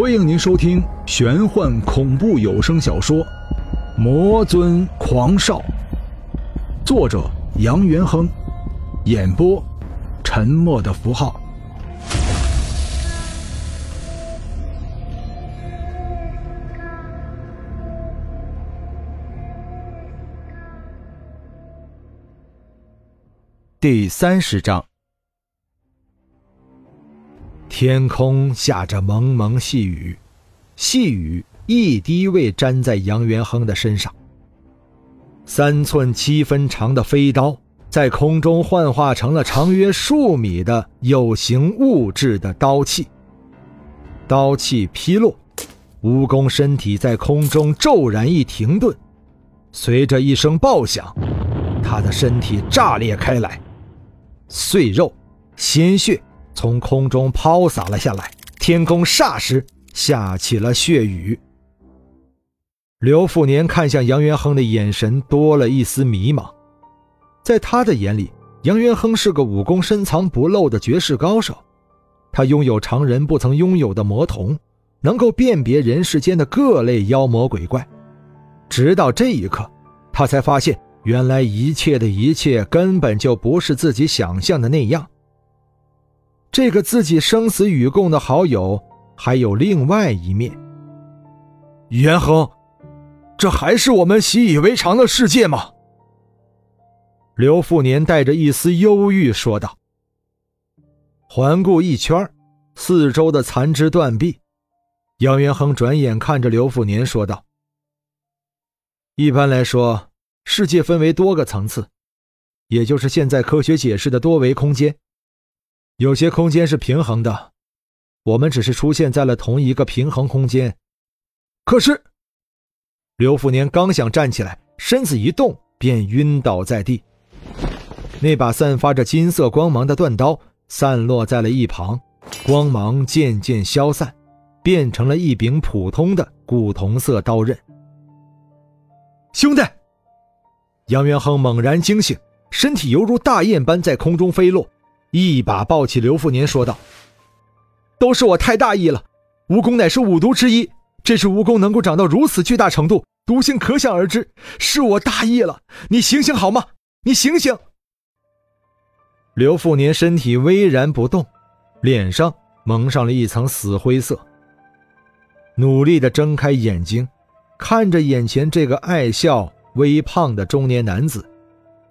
欢迎您收听玄幻恐怖有声小说《魔尊狂少》，作者杨元亨，演播沉默的符号。第三十章。天空下着蒙蒙细雨，细雨一滴未沾在杨元亨的身上。三寸七分长的飞刀在空中幻化成了长约数米的有形物质的刀气。刀气劈落，蜈蚣身体在空中骤然一停顿，随着一声爆响，他的身体炸裂开来，碎肉、鲜血。从空中抛洒了下来，天空霎时下起了血雨。刘富年看向杨元亨的眼神多了一丝迷茫，在他的眼里，杨元亨是个武功深藏不露的绝世高手，他拥有常人不曾拥有的魔瞳，能够辨别人世间的各类妖魔鬼怪。直到这一刻，他才发现，原来一切的一切根本就不是自己想象的那样。这个自己生死与共的好友，还有另外一面。元亨，这还是我们习以为常的世界吗？刘富年带着一丝忧郁说道。环顾一圈，四周的残肢断臂，杨元亨转眼看着刘富年说道：“一般来说，世界分为多个层次，也就是现在科学解释的多维空间。”有些空间是平衡的，我们只是出现在了同一个平衡空间。可是，刘富年刚想站起来，身子一动便晕倒在地。那把散发着金色光芒的断刀散落在了一旁，光芒渐渐消散，变成了一柄普通的古铜色刀刃。兄弟，杨元亨猛然惊醒，身体犹如大雁般在空中飞落。一把抱起刘富年，说道：“都是我太大意了。蜈蚣乃是五毒之一，这只蜈蚣能够长到如此巨大程度，毒性可想而知。是我大意了，你醒醒好吗？你醒醒！”刘富年身体巍然不动，脸上蒙上了一层死灰色，努力的睁开眼睛，看着眼前这个爱笑、微胖的中年男子，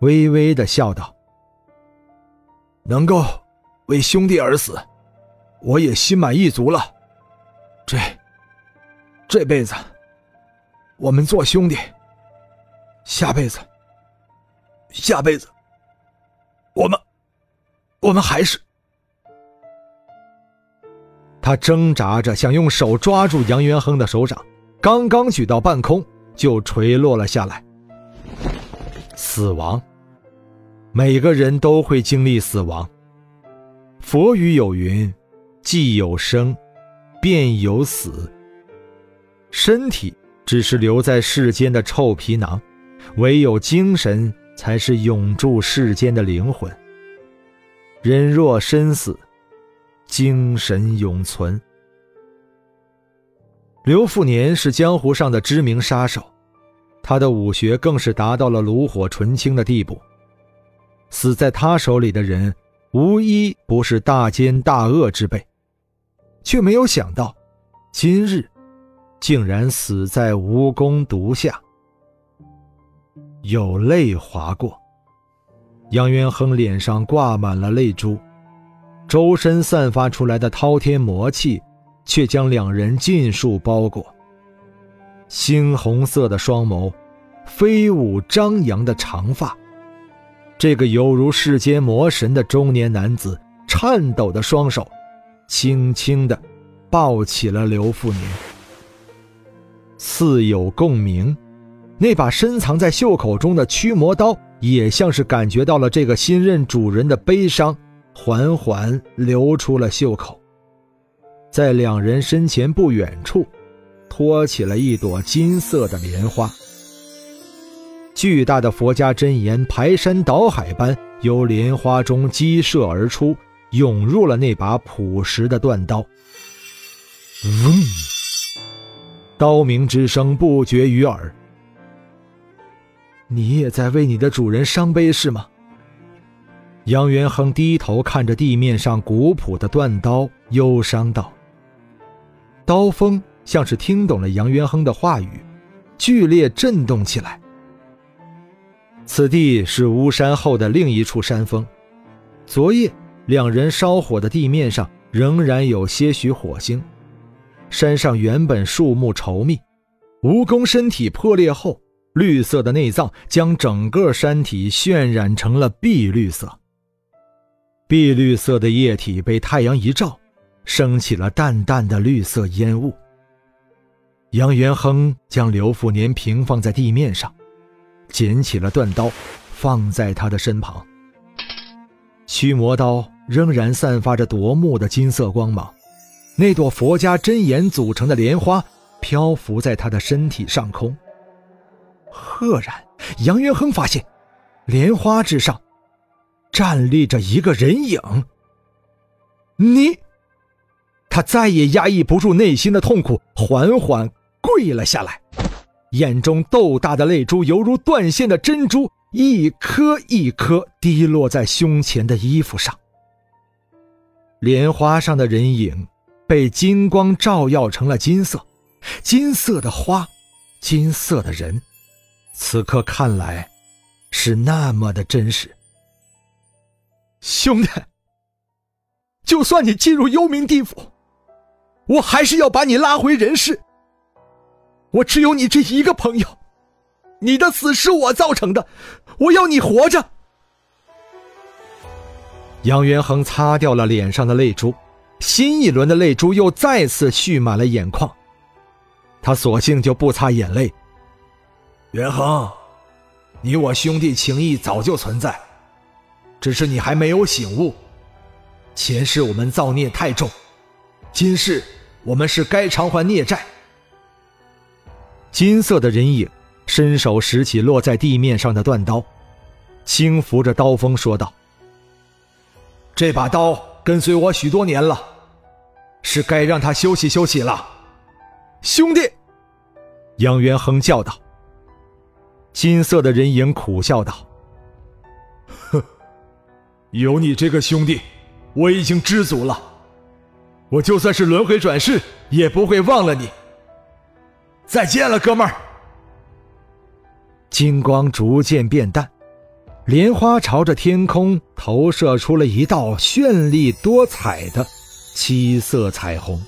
微微的笑道。能够为兄弟而死，我也心满意足了。这这辈子我们做兄弟，下辈子下辈子我们我们还是……他挣扎着想用手抓住杨元亨的手掌，刚刚举到半空就垂落了下来。死亡。每个人都会经历死亡。佛语有云：“既有生，便有死。”身体只是留在世间的臭皮囊，唯有精神才是永驻世间的灵魂。人若身死，精神永存。刘富年是江湖上的知名杀手，他的武学更是达到了炉火纯青的地步。死在他手里的人，无一不是大奸大恶之辈，却没有想到，今日竟然死在蜈蚣毒下。有泪划过，杨元亨脸上挂满了泪珠，周身散发出来的滔天魔气，却将两人尽数包裹。猩红色的双眸，飞舞张扬的长发。这个犹如世间魔神的中年男子，颤抖的双手，轻轻地抱起了刘富年。似有共鸣，那把深藏在袖口中的驱魔刀，也像是感觉到了这个新任主人的悲伤，缓缓流出了袖口，在两人身前不远处，托起了一朵金色的莲花。巨大的佛家真言排山倒海般由莲花中激射而出，涌入了那把朴实的断刀。嗡，刀鸣之声不绝于耳。你也在为你的主人伤悲是吗？杨元亨低头看着地面上古朴的断刀，忧伤道。刀锋像是听懂了杨元亨的话语，剧烈震动起来。此地是巫山后的另一处山峰，昨夜两人烧火的地面上仍然有些许火星。山上原本树木稠密，蜈蚣身体破裂后，绿色的内脏将整个山体渲染成了碧绿色。碧绿色的液体被太阳一照，升起了淡淡的绿色烟雾。杨元亨将刘富年平放在地面上，捡起了断刀，放在他的身旁。驱魔刀仍然散发着夺目的金色光芒。那朵佛家真言组成的莲花漂浮在他的身体上空。赫然，杨元亨发现，莲花之上站立着一个人影。你，他再也压抑不住内心的痛苦，缓缓跪了下来，眼中豆大的泪珠犹如断线的珍珠，一颗一颗滴落在胸前的衣服上。莲花上的人影。被金光照耀成了金色，金色的花，金色的人，此刻看来，是那么的真实。兄弟，就算你进入幽冥地府，我还是要把你拉回人世。我只有你这一个朋友，你的死是我造成的，我要你活着。杨元亨擦掉了脸上的泪珠。新一轮的泪珠又再次蓄满了眼眶，他索性就不擦眼泪。元亨，你我兄弟情谊早就存在，只是你还没有醒悟。前世我们造孽太重，今世我们是该偿还孽债。金色的人影伸手拾起落在地面上的断刀，轻抚着刀锋说道：“这把刀。”跟随我许多年了，是该让他休息休息了。兄弟，杨元亨叫道。金色的人影苦笑道：“哼，有你这个兄弟，我已经知足了。我就算是轮回转世，也不会忘了你。再见了，哥们儿。”金光逐渐变淡。莲花朝着天空投射出了一道绚丽多彩的七色彩虹。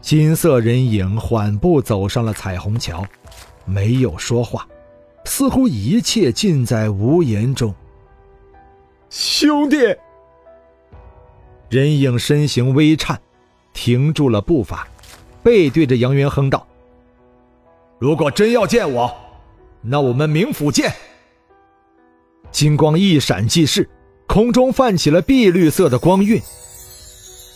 金色人影缓步走上了彩虹桥，没有说话，似乎一切尽在无言中。兄弟，人影身形微颤，停住了步伐，背对着杨元亨道：“如果真要见我，那我们冥府见。”金光一闪即逝，空中泛起了碧绿色的光晕。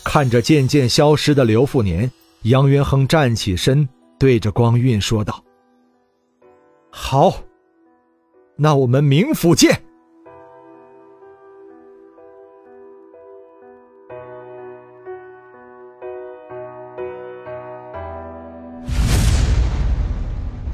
看着渐渐消失的刘富年，杨元亨站起身，对着光晕说道：“好，那我们冥府见。”